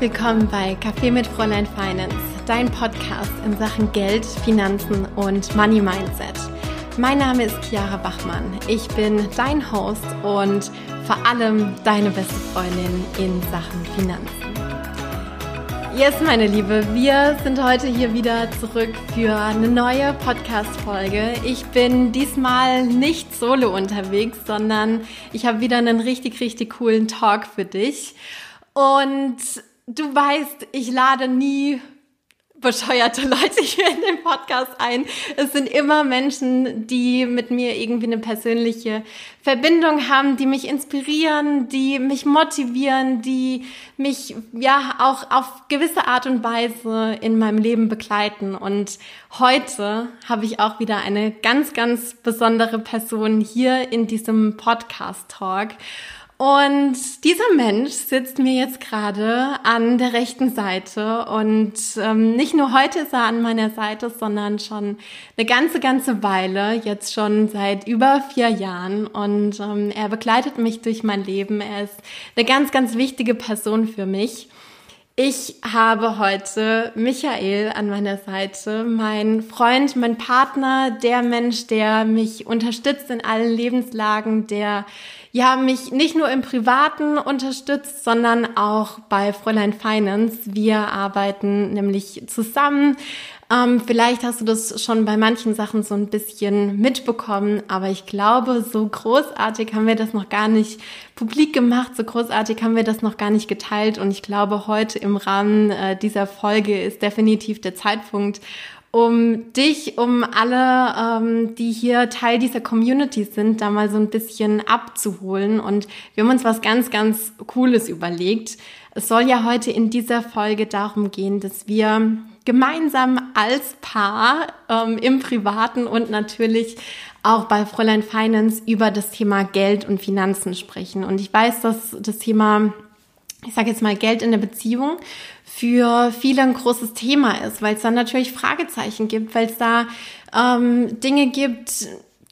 willkommen bei Café mit Fräulein Finance, dein Podcast in Sachen Geld, Finanzen und Money Mindset. Mein Name ist Chiara Bachmann. Ich bin dein Host und vor allem deine beste Freundin in Sachen Finanzen. Yes, meine Liebe, wir sind heute hier wieder zurück für eine neue Podcast-Folge. Ich bin diesmal nicht solo unterwegs, sondern ich habe wieder einen richtig, richtig coolen Talk für dich. Und du weißt, ich lade nie bescheuerte Leute hier in den Podcast ein. Es sind immer Menschen, die mit mir irgendwie eine persönliche Verbindung haben, die mich inspirieren, die mich motivieren, die mich ja auch auf gewisse Art und Weise in meinem Leben begleiten. Und heute habe ich auch wieder eine ganz, ganz besondere Person hier in diesem Podcast Talk. Und dieser Mensch sitzt mir jetzt gerade an der rechten Seite und ähm, nicht nur heute ist er an meiner Seite, sondern schon eine ganze, ganze Weile, jetzt schon seit über vier Jahren und ähm, er begleitet mich durch mein Leben. Er ist eine ganz, ganz wichtige Person für mich. Ich habe heute Michael an meiner Seite, mein Freund, mein Partner, der Mensch, der mich unterstützt in allen Lebenslagen, der ja mich nicht nur im Privaten unterstützt, sondern auch bei Fräulein Finance. Wir arbeiten nämlich zusammen. Ähm, vielleicht hast du das schon bei manchen Sachen so ein bisschen mitbekommen, aber ich glaube, so großartig haben wir das noch gar nicht publik gemacht, so großartig haben wir das noch gar nicht geteilt und ich glaube, heute im Rahmen äh, dieser Folge ist definitiv der Zeitpunkt, um dich, um alle, ähm, die hier Teil dieser Community sind, da mal so ein bisschen abzuholen. Und wir haben uns was ganz, ganz Cooles überlegt. Es soll ja heute in dieser Folge darum gehen, dass wir gemeinsam als Paar ähm, im Privaten und natürlich auch bei Fräulein Finance über das Thema Geld und Finanzen sprechen. Und ich weiß, dass das Thema, ich sage jetzt mal Geld in der Beziehung, für viele ein großes Thema ist, weil es da natürlich Fragezeichen gibt, weil es da ähm, Dinge gibt,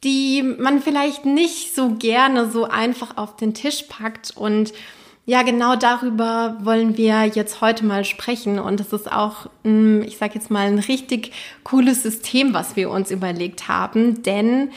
die man vielleicht nicht so gerne so einfach auf den Tisch packt und ja, genau darüber wollen wir jetzt heute mal sprechen. Und es ist auch, ich sage jetzt mal, ein richtig cooles System, was wir uns überlegt haben. Denn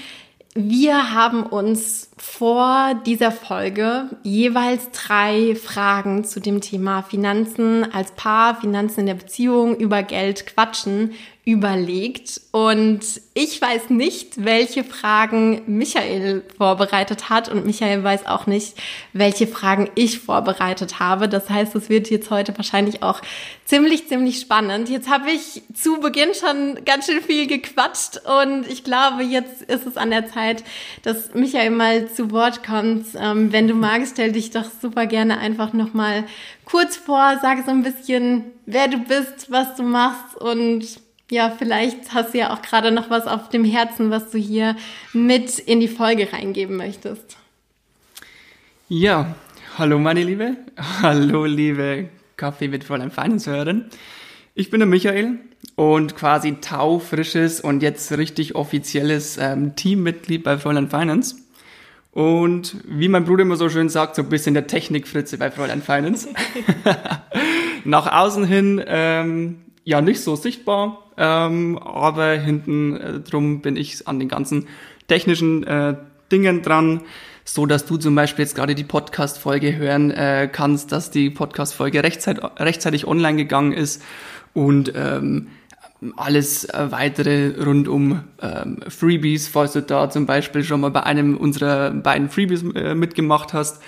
wir haben uns vor dieser Folge jeweils drei Fragen zu dem Thema Finanzen als Paar, Finanzen in der Beziehung, über Geld quatschen überlegt und ich weiß nicht, welche Fragen Michael vorbereitet hat und Michael weiß auch nicht, welche Fragen ich vorbereitet habe. Das heißt, es wird jetzt heute wahrscheinlich auch ziemlich, ziemlich spannend. Jetzt habe ich zu Beginn schon ganz schön viel gequatscht und ich glaube, jetzt ist es an der Zeit, dass Michael mal zu Wort kommt. Ähm, wenn du magst, stell dich doch super gerne einfach nochmal kurz vor, sag so ein bisschen, wer du bist, was du machst und ja, vielleicht hast du ja auch gerade noch was auf dem Herzen, was du hier mit in die Folge reingeben möchtest. Ja, hallo meine Liebe, hallo liebe Kaffee mit Fräulein Finance hören. Ich bin der Michael und quasi taufrisches und jetzt richtig offizielles ähm, Teammitglied bei Fräulein Finance. Und wie mein Bruder immer so schön sagt, so ein bisschen der Technikfritze bei Fräulein Finance. Nach außen hin ähm, ja nicht so sichtbar, ähm, aber hinten äh, drum bin ich an den ganzen technischen äh, Dingen dran, so dass du zum Beispiel jetzt gerade die Podcast-Folge hören äh, kannst, dass die Podcast-Folge rechtzeitig, rechtzeitig online gegangen ist und ähm, alles äh, weitere rund um ähm, Freebies, falls du da zum Beispiel schon mal bei einem unserer beiden Freebies äh, mitgemacht hast,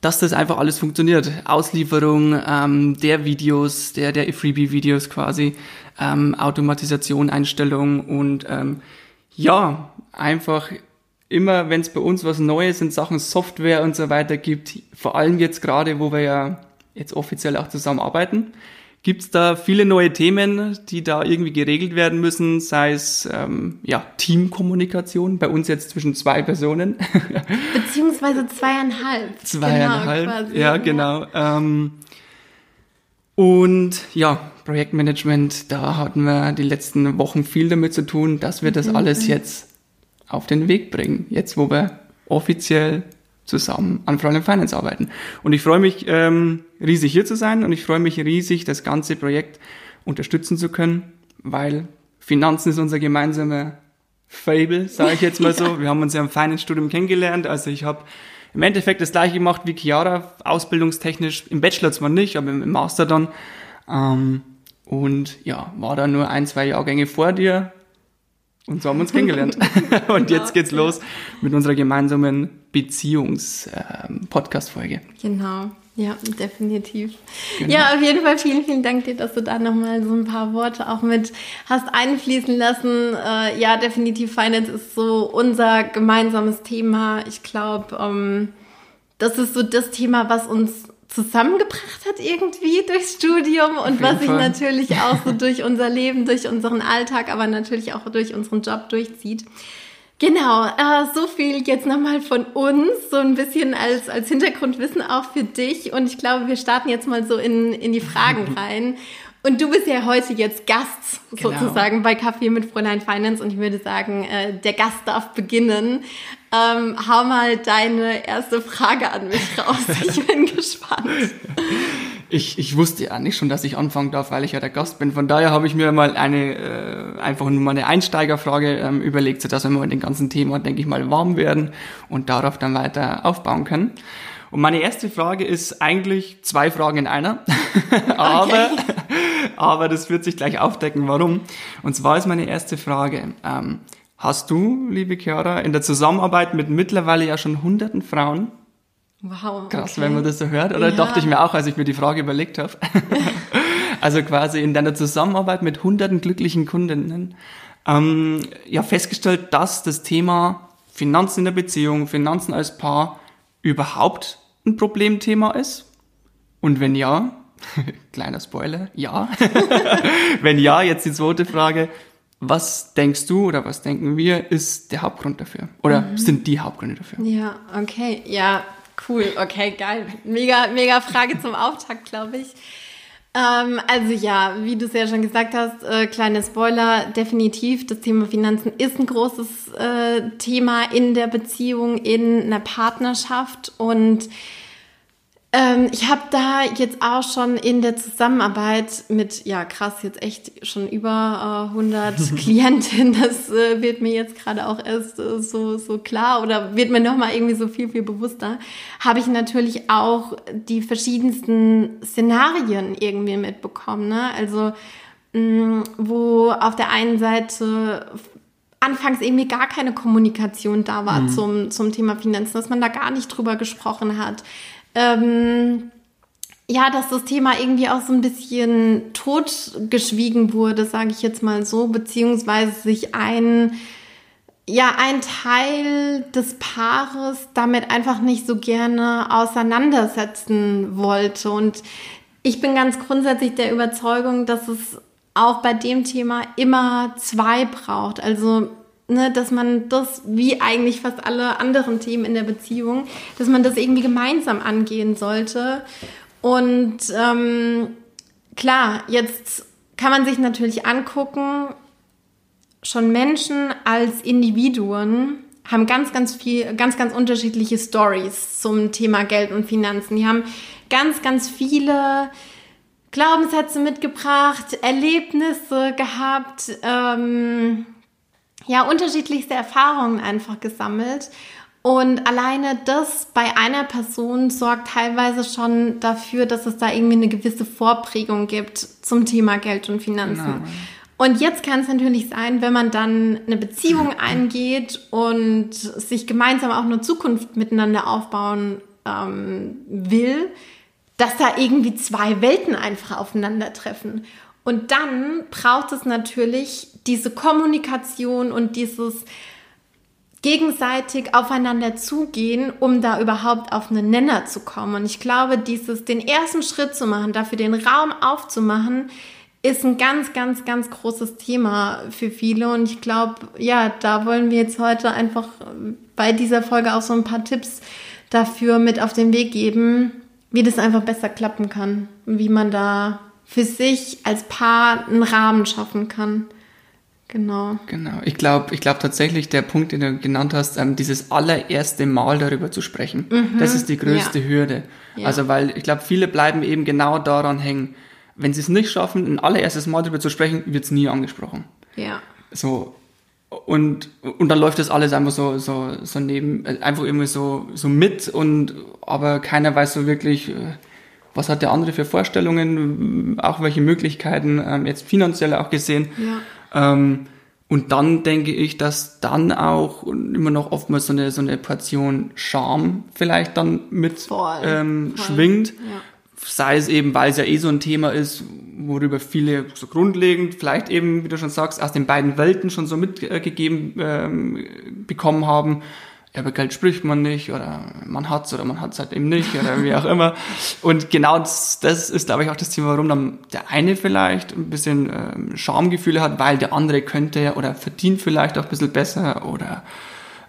dass das einfach alles funktioniert. Auslieferung ähm, der Videos, der, der Freebie-Videos quasi, ähm, Automatisation, Einstellung und ähm, ja, einfach immer, wenn es bei uns was Neues in Sachen Software und so weiter gibt, vor allem jetzt gerade, wo wir ja jetzt offiziell auch zusammenarbeiten, Gibt es da viele neue Themen, die da irgendwie geregelt werden müssen, sei es ähm, ja, Teamkommunikation, bei uns jetzt zwischen zwei Personen. Beziehungsweise zweieinhalb. Zweieinhalb, genau, quasi, ja, genau. Ähm, und ja, Projektmanagement, da hatten wir die letzten Wochen viel damit zu tun, dass wir das mhm. alles jetzt auf den Weg bringen. Jetzt, wo wir offiziell zusammen an Fräulein Finance arbeiten. Und ich freue mich ähm, riesig hier zu sein und ich freue mich riesig, das ganze Projekt unterstützen zu können, weil Finanzen ist unser gemeinsamer Fable, sage ich jetzt mal so. ja. Wir haben uns ja im Finance-Studium kennengelernt. Also ich habe im Endeffekt das gleiche gemacht wie Chiara, ausbildungstechnisch. Im Bachelor zwar nicht, aber im Master dann. Ähm, und ja, war da nur ein, zwei Jahrgänge vor dir. Und so haben wir uns kennengelernt. und jetzt geht's los mit unserer gemeinsamen Beziehungs-Podcast-Folge. Ähm, genau. Ja, definitiv. Genau. Ja, auf jeden Fall vielen, vielen Dank dir, dass du da nochmal so ein paar Worte auch mit hast einfließen lassen. Äh, ja, definitiv Finance ist so unser gemeinsames Thema. Ich glaube, ähm, das ist so das Thema, was uns zusammengebracht hat irgendwie durchs Studium und was sich natürlich auch so durch unser Leben, durch unseren Alltag, aber natürlich auch durch unseren Job durchzieht. Genau, äh, so viel jetzt nochmal von uns, so ein bisschen als, als Hintergrundwissen auch für dich. Und ich glaube, wir starten jetzt mal so in, in die Fragen rein. Und du bist ja heute jetzt Gast genau. sozusagen bei Kaffee mit Fräulein Finance und ich würde sagen, äh, der Gast darf beginnen. Ähm, hau mal deine erste Frage an mich raus. Ich bin gespannt. Ich, ich wusste ja nicht schon, dass ich anfangen darf, weil ich ja der Gast bin. Von daher habe ich mir mal eine äh, einfach nur mal eine Einsteigerfrage ähm, überlegt, sodass wir mit dem ganzen Thema, denke ich mal, warm werden und darauf dann weiter aufbauen können. Und meine erste Frage ist eigentlich zwei Fragen in einer. aber, aber das wird sich gleich aufdecken, warum. Und zwar ist meine erste Frage. Ähm, hast du, liebe Chiara, in der Zusammenarbeit mit mittlerweile ja schon hunderten Frauen Wow. Krass, okay. wenn man das so hört. Oder ja. dachte ich mir auch, als ich mir die Frage überlegt habe. also quasi in deiner Zusammenarbeit mit hunderten glücklichen Kundinnen ähm, ja festgestellt, dass das Thema Finanzen in der Beziehung, Finanzen als Paar überhaupt ein Problemthema ist? Und wenn ja, kleiner Spoiler, ja. wenn ja, jetzt die zweite Frage, was denkst du oder was denken wir, ist der Hauptgrund dafür? Oder mhm. sind die Hauptgründe dafür? Ja, okay, ja, Cool, okay, geil. Mega, mega Frage zum Auftakt, glaube ich. Ähm, also ja, wie du es ja schon gesagt hast, äh, kleine Spoiler, definitiv, das Thema Finanzen ist ein großes äh, Thema in der Beziehung, in einer Partnerschaft und ähm, ich habe da jetzt auch schon in der Zusammenarbeit mit, ja krass, jetzt echt schon über äh, 100 Klientinnen, das äh, wird mir jetzt gerade auch erst äh, so, so klar oder wird mir nochmal irgendwie so viel, viel bewusster, habe ich natürlich auch die verschiedensten Szenarien irgendwie mitbekommen. Ne? Also mh, mm, wo auf der einen Seite anfangs irgendwie gar keine Kommunikation da war mhm. zum, zum Thema Finanzen, dass man da gar nicht drüber gesprochen hat ähm, ja, dass das Thema irgendwie auch so ein bisschen totgeschwiegen wurde, sage ich jetzt mal so, beziehungsweise sich ein ja, ein Teil des Paares damit einfach nicht so gerne auseinandersetzen wollte. Und ich bin ganz grundsätzlich der Überzeugung, dass es auch bei dem Thema immer zwei braucht. Also ne, dass man das, wie eigentlich fast alle anderen Themen in der Beziehung, dass man das irgendwie gemeinsam angehen sollte. Und ähm, klar, jetzt kann man sich natürlich angucken, schon Menschen als Individuen haben ganz, ganz viel, ganz, ganz unterschiedliche Stories zum Thema Geld und Finanzen. Die haben ganz, ganz viele Glaubenssätze mitgebracht, Erlebnisse gehabt, ähm, ja, unterschiedlichste Erfahrungen einfach gesammelt. Und alleine das bei einer Person sorgt teilweise schon dafür, dass es da irgendwie eine gewisse Vorprägung gibt zum Thema Geld und Finanzen. Genau. Und jetzt kann es natürlich sein, wenn man dann eine Beziehung eingeht und sich gemeinsam auch eine Zukunft miteinander aufbauen ähm, will, dass da irgendwie zwei Welten einfach aufeinandertreffen. Und dann braucht es natürlich diese Kommunikation und dieses gegenseitig aufeinander zugehen, um da überhaupt auf einen Nenner zu kommen. Und ich glaube, dieses, den ersten Schritt zu machen, dafür den Raum aufzumachen, ist ein ganz, ganz, ganz großes Thema für viele. Und ich glaube, ja, da wollen wir jetzt heute einfach bei dieser Folge auch so ein paar Tipps dafür mit auf den Weg geben, wie das einfach besser klappen kann, wie man da für sich als Paar einen Rahmen schaffen kann. Genau. Genau. Ich glaube, ich glaube tatsächlich, der Punkt, den du genannt hast, ähm, dieses allererste Mal darüber zu sprechen, Mhm. das ist die größte Ja. Hürde. Ja. Also, weil ich glaube, viele bleiben eben genau daran hängen. Wenn sie es nicht schaffen, ein allererstes Mal darüber zu sprechen, wird es nie angesprochen. Ja. So. Und, und dann läuft das alles einfach so, so, so neben, äh, einfach irgendwie so, so mit und, aber keiner weiß so wirklich, äh, was hat der andere für Vorstellungen, auch welche Möglichkeiten, ähm, jetzt finanziell auch gesehen. Ja. Ähm, und dann denke ich, dass dann auch immer noch oftmals so eine, so eine Portion Charme vielleicht dann mit Voll, ähm, voll. schwingt. Ja. Sei es eben, weil es ja eh so ein Thema ist, worüber viele so grundlegend, vielleicht eben, wie du schon sagst, aus den beiden Welten schon so mitgegeben ähm, bekommen haben. Über Geld spricht man nicht oder man hat's oder man hat's halt eben nicht oder wie auch immer. Und genau das, das ist, glaube ich, auch das Thema, warum dann der eine vielleicht ein bisschen ähm, Schamgefühle hat, weil der andere könnte oder verdient vielleicht auch ein bisschen besser oder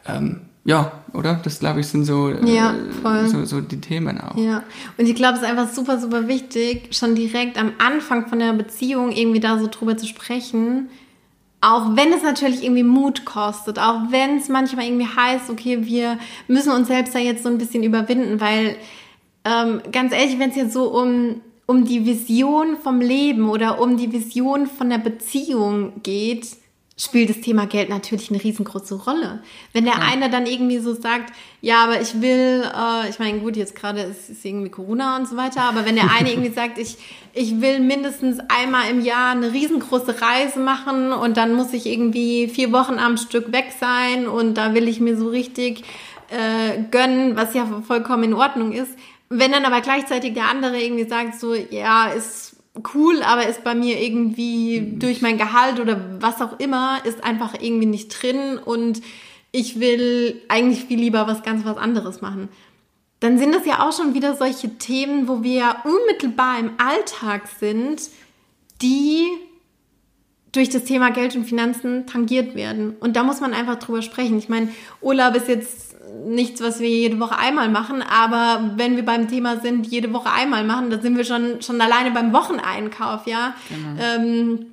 ähm, ja, oder? Das, glaube ich, sind so, äh, Ja, voll. so, so die Themen auch. Ja, und ich glaube, es ist einfach super, super wichtig, schon direkt am Anfang von der Beziehung irgendwie da so drüber zu sprechen. Auch wenn es natürlich irgendwie Mut kostet, auch wenn es manchmal irgendwie heißt, okay, wir müssen uns selbst da jetzt so ein bisschen überwinden, weil ähm, ganz ehrlich, wenn es jetzt so um, um die Vision vom Leben oder um die Vision von der Beziehung geht, spielt das Thema Geld natürlich eine riesengroße Rolle. Wenn der eine dann irgendwie so sagt, ja, aber ich will, äh, ich meine, gut, jetzt gerade ist, ist irgendwie Corona und so weiter, aber wenn der eine irgendwie sagt, ich, ich will mindestens einmal im Jahr eine riesengroße Reise machen und dann muss ich irgendwie vier Wochen am Stück weg sein und da will ich mir so richtig äh, gönnen, was ja vollkommen in Ordnung ist. Wenn dann aber gleichzeitig der andere irgendwie sagt, so, ja, ist cool, aber ist bei mir irgendwie durch mein Gehalt oder was auch immer, ist einfach irgendwie nicht drin und ich will eigentlich viel lieber was ganz was anderes machen. Dann sind das ja auch schon wieder solche Themen, wo wir unmittelbar im Alltag sind, die durch das Thema Geld und Finanzen tangiert werden. Und da muss man einfach drüber sprechen. Ich meine, Urlaub ist jetzt nichts, was wir jede Woche einmal machen, aber wenn wir beim Thema sind, jede Woche einmal machen, dann sind wir schon, schon alleine beim Wocheneinkauf, ja. Ähm,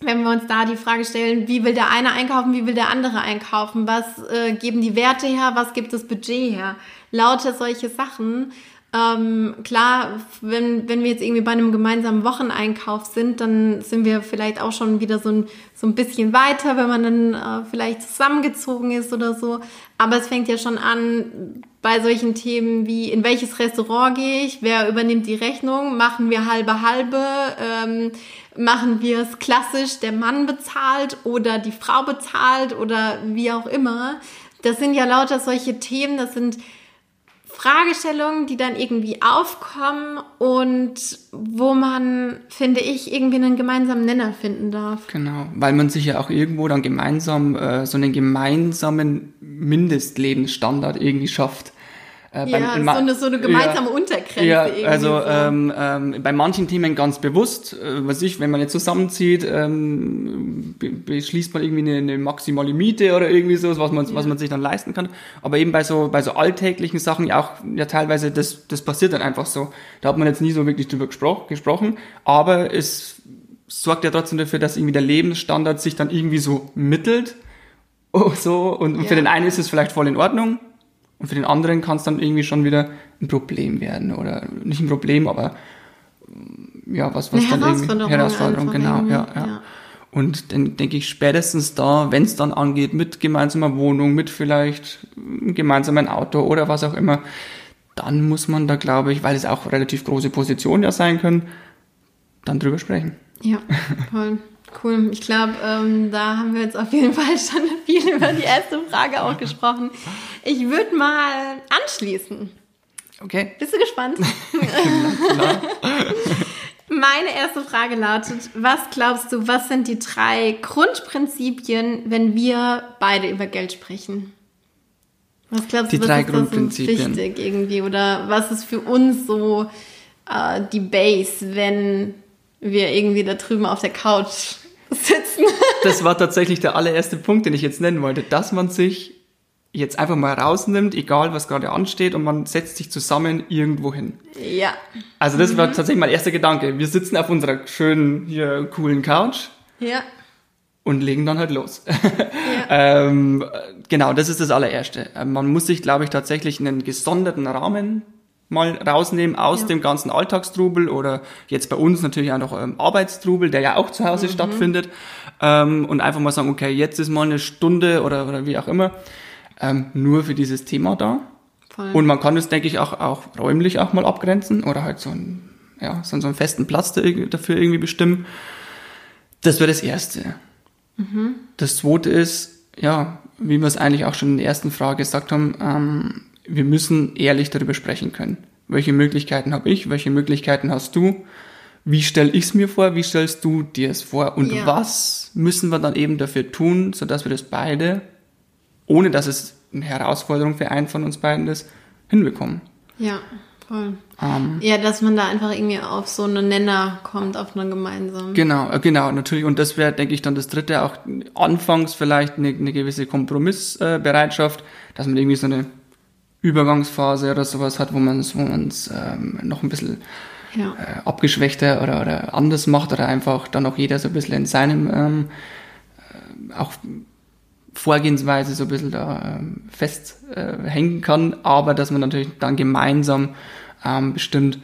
wenn wir uns da die Frage stellen, wie will der eine einkaufen, wie will der andere einkaufen, was äh, geben die Werte her, was gibt das Budget her, lauter solche Sachen. Ähm, klar, wenn, wenn wir jetzt irgendwie bei einem gemeinsamen Wocheneinkauf sind, dann sind wir vielleicht auch schon wieder so ein, so ein bisschen weiter, wenn man dann äh, vielleicht zusammengezogen ist oder so. Aber es fängt ja schon an bei solchen Themen wie, in welches Restaurant gehe ich, wer übernimmt die Rechnung, machen wir halbe halbe, ähm, machen wir es klassisch, der Mann bezahlt oder die Frau bezahlt oder wie auch immer. Das sind ja lauter solche Themen, das sind Fragestellungen, die dann irgendwie aufkommen und wo man, finde ich, irgendwie einen gemeinsamen Nenner finden darf. Genau, weil man sich ja auch irgendwo dann gemeinsam äh, so einen gemeinsamen Mindestlebensstandard irgendwie schafft. Äh, beim- Ja, in so eine, so eine gemeinsame Untergrenze. Ja, also so. ähm, ähm, bei manchen Themen ganz bewusst, äh, was ich, wenn man jetzt zusammenzieht, ähm, be beschließt man irgendwie eine, eine maximale Miete oder irgendwie so, was man, was man sich dann leisten kann. Aber eben bei so, bei so alltäglichen Sachen ja auch, ja teilweise, das, das passiert dann einfach so. Da hat man jetzt nie so wirklich drüber gespro gesprochen, aber es sorgt ja trotzdem dafür, dass irgendwie der Lebensstandard sich dann irgendwie so mittelt. Oh, so, und, und für Ja. den einen ist es vielleicht voll in Ordnung, und für den anderen kann es dann irgendwie schon wieder ein Problem werden. Oder nicht ein Problem, aber mm, ja, was, was Eine dann irgendwie. Herausforderung genau, irgendwie, ja, ja. ja. Und dann denke ich spätestens da, wenn es dann angeht, mit gemeinsamer Wohnung, mit vielleicht einem gemeinsamen Auto oder was auch immer, dann muss man da, glaube ich, weil es auch relativ große Positionen ja sein können, dann drüber sprechen. Ja, voll. Cool. Ich glaube, ähm, da haben wir jetzt auf jeden Fall schon viel über die erste Frage auch gesprochen. Ich würde mal anschließen. Okay. Bist du gespannt? Meine erste Frage lautet, was glaubst du, was sind die drei Grundprinzipien, wenn wir beide über Geld sprechen? Was glaubst Die du, was drei ist Grundprinzipien. wichtig irgendwie? Oder was ist für uns so äh, die Base, wenn wir irgendwie da drüben auf der Couch sitzen? Das war tatsächlich der allererste Punkt, den ich jetzt nennen wollte, dass man sich jetzt einfach mal rausnimmt, egal was gerade ansteht, und man setzt sich zusammen irgendwo hin. ja. Also das war tatsächlich mein erster Gedanke. Wir sitzen auf unserer schönen, hier coolen Couch Ja. und legen dann halt los. Ja. ähm, genau, das ist das allererste. Man muss sich, glaube ich, tatsächlich einen gesonderten Rahmen mal rausnehmen aus ja. dem ganzen Alltagstrubel oder jetzt bei uns natürlich auch noch ähm, Arbeitstrubel, der ja auch zu Hause mhm. stattfindet ähm, und einfach mal sagen, okay, jetzt ist mal eine Stunde oder, oder wie auch immer ähm, nur für dieses Thema da. Voll. Und man kann es, denke ich, auch, auch räumlich auch mal abgrenzen oder halt so, ein, ja, so, einen festen Platz dafür irgendwie bestimmen. Das wäre das Erste. Mhm. Das Zweite ist, ja, wie wir es eigentlich auch schon in der ersten Frage gesagt haben, ähm, wir müssen ehrlich darüber sprechen können. Welche Möglichkeiten habe ich? Welche Möglichkeiten hast du? Wie stelle ich es mir vor? Wie stellst du dir es vor? Und ja. was müssen wir dann eben dafür tun, sodass wir das beide, ohne dass es eine Herausforderung für einen von uns beiden ist, hinbekommen? Ja, voll. Ähm, ja, dass man da einfach irgendwie auf so einen Nenner kommt, auf einen gemeinsamen. Genau, äh, genau, natürlich. Und das wäre, denke ich, dann das Dritte, auch anfangs vielleicht eine, eine gewisse Kompromissbereitschaft, dass man irgendwie so eine Übergangsphase oder sowas hat, wo man es wo ähm, noch ein bisschen ja. äh, abgeschwächter oder, oder anders macht oder einfach dann auch jeder so ein bisschen in seinem ähm, äh, auch Vorgehensweise so ein bisschen da ähm, festhängen äh, kann, aber dass man natürlich dann gemeinsam ähm, bestimmt,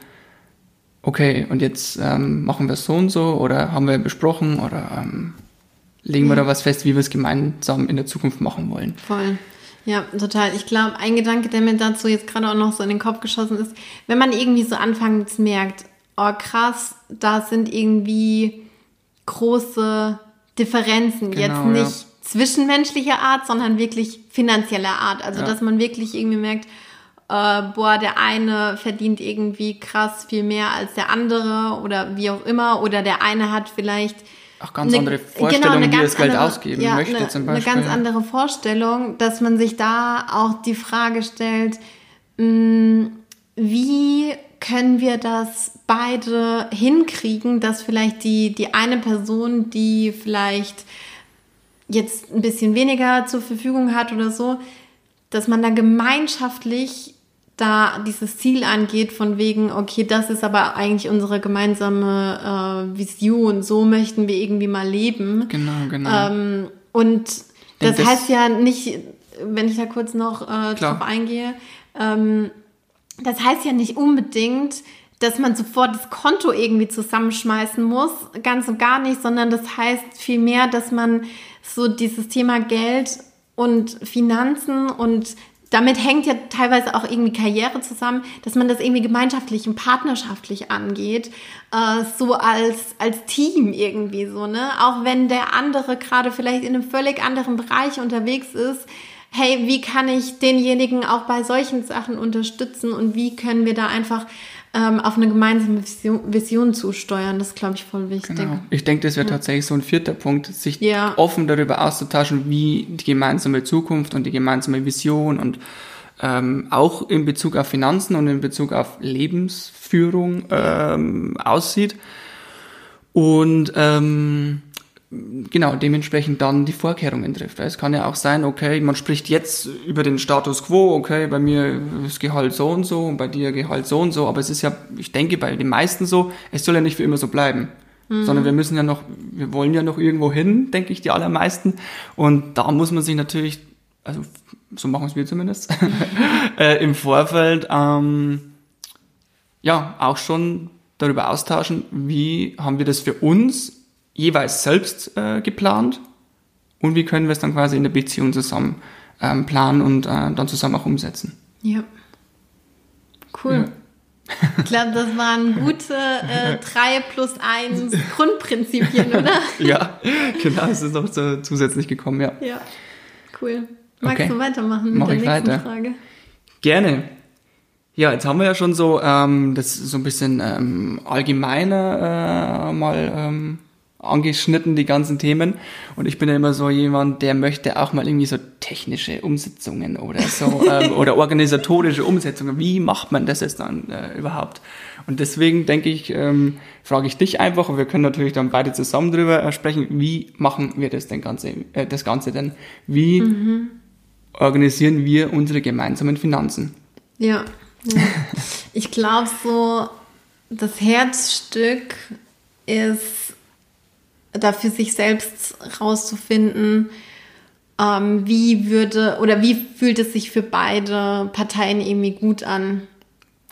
okay, und jetzt ähm, machen wir es so und so oder haben wir besprochen oder ähm, legen wir da was fest, wie wir es gemeinsam in der Zukunft machen wollen. Voll. Ja, total. Ich glaube, ein Gedanke, der mir dazu jetzt gerade auch noch so in den Kopf geschossen ist, wenn man irgendwie so anfangs merkt, oh krass, da sind irgendwie große Differenzen. Genau, jetzt nicht ja. zwischenmenschlicher Art, sondern wirklich finanzieller Art. Also, ja. dass man wirklich irgendwie merkt, äh, boah, der eine verdient irgendwie krass viel mehr als der andere oder wie auch immer. Oder der eine hat vielleicht auch ganz eine, andere Vorstellungen, genau, wie das Geld andere, ausgeben ja, möchte eine, zum Beispiel. Eine ganz andere Vorstellung, dass man sich da auch die Frage stellt, mh, mm, wie können wir das beide hinkriegen, dass vielleicht die, die eine Person, die vielleicht jetzt ein bisschen weniger zur Verfügung hat oder so, dass man da gemeinschaftlich da dieses Ziel angeht, von wegen, okay, das ist aber eigentlich unsere gemeinsame äh, Vision, so möchten wir irgendwie mal leben. Genau, genau. Ähm, und das, das, heißt ja nicht, wenn ich da kurz noch äh, drauf eingehe, ähm, das heißt ja nicht unbedingt, dass man sofort das Konto irgendwie zusammenschmeißen muss, ganz und gar nicht, sondern das heißt vielmehr, dass man so dieses Thema Geld und Finanzen und damit hängt ja teilweise auch irgendwie Karriere zusammen, dass man das irgendwie gemeinschaftlich und partnerschaftlich angeht, äh, so als, als Team irgendwie so, ne? Auch wenn der andere gerade vielleicht in einem völlig anderen Bereich unterwegs ist, hey, wie kann ich denjenigen auch bei solchen Sachen unterstützen und wie können wir da einfach ähm, auf eine gemeinsame Vision, Vision zusteuern. Das ist, glaube ich, voll wichtig. Genau. Ich denke, das wäre ja. tatsächlich so ein vierter Punkt, sich ja. offen darüber auszutauschen, wie die gemeinsame Zukunft und die gemeinsame Vision und ähm, auch in Bezug auf Finanzen und in Bezug auf Lebensführung ähm, aussieht. Und ähm, genau, dementsprechend dann die Vorkehrungen trifft. Es kann ja auch sein, okay, man spricht jetzt über den Status quo, okay, bei mir ist Gehalt so und so und bei dir Gehalt so und so, aber es ist ja, ich denke, bei den meisten so, es soll ja nicht für immer so bleiben. Mhm. Sondern wir müssen ja noch, wir wollen ja noch irgendwo hin, denke ich, die allermeisten. Und da muss man sich natürlich, also so machen es wir zumindest, äh, im Vorfeld ähm, ja auch schon darüber austauschen, wie haben wir das für uns jeweils selbst äh, geplant und wie können wir es dann quasi in der Beziehung zusammen ähm, planen und äh, dann zusammen auch umsetzen. Ja. Cool. Ja. Ich glaube, das waren gute äh, 3 plus 1 Grundprinzipien, oder? ja, genau, es ist noch so zusätzlich gekommen, ja. Ja, cool. Magst okay. du weitermachen mit Mach der nächsten weiter. Frage? Gerne. Ja, jetzt haben wir ja schon so ähm, das so ein bisschen ähm, allgemeiner äh, mal ähm, angeschnitten, die ganzen Themen. Und ich bin ja immer so jemand, der möchte auch mal irgendwie so technische Umsetzungen oder so ähm, oder organisatorische Umsetzungen. Wie macht man das jetzt dann äh, überhaupt? Und deswegen denke ich, ähm, frage ich dich einfach und wir können natürlich dann beide zusammen drüber äh, sprechen, wie machen wir das denn Ganze, äh, das Ganze denn? Wie mhm. organisieren wir unsere gemeinsamen Finanzen? Ja, ja. ich glaube so, das Herzstück ist da für sich selbst rauszufinden, ähm, wie würde oder wie fühlt es sich für beide Parteien irgendwie gut an.